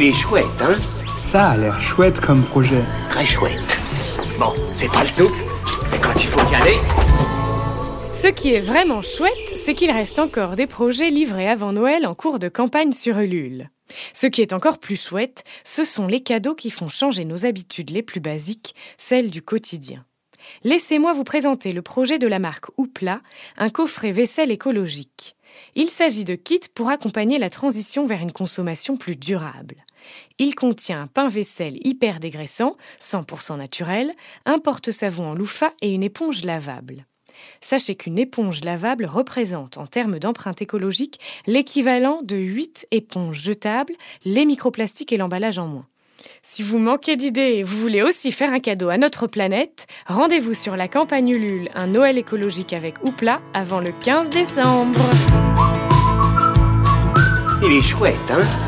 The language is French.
Il est chouette, hein Ça a l'air chouette comme projet. Très chouette. Bon, c'est pas le tout, mais quand il faut y aller... Ce qui est vraiment chouette, c'est qu'il reste encore des projets livrés avant Noël en cours de campagne sur Ulule. Ce qui est encore plus chouette, ce sont les cadeaux qui font changer nos habitudes les plus basiques, celles du quotidien. Laissez-moi vous présenter le projet de la marque Oupla, un coffret vaisselle écologique. Il s'agit de kits pour accompagner la transition vers une consommation plus durable. Il contient un pain-vaisselle hyper dégraissant, 100% naturel, un porte-savon en louffa et une éponge lavable. Sachez qu'une éponge lavable représente, en termes d'empreinte écologique, l'équivalent de 8 éponges jetables, les microplastiques et l'emballage en moins. Si vous manquez d'idées et vous voulez aussi faire un cadeau à notre planète, rendez-vous sur la campagne Ulule, un Noël écologique avec Oupla avant le 15 décembre. Il est chouette, hein?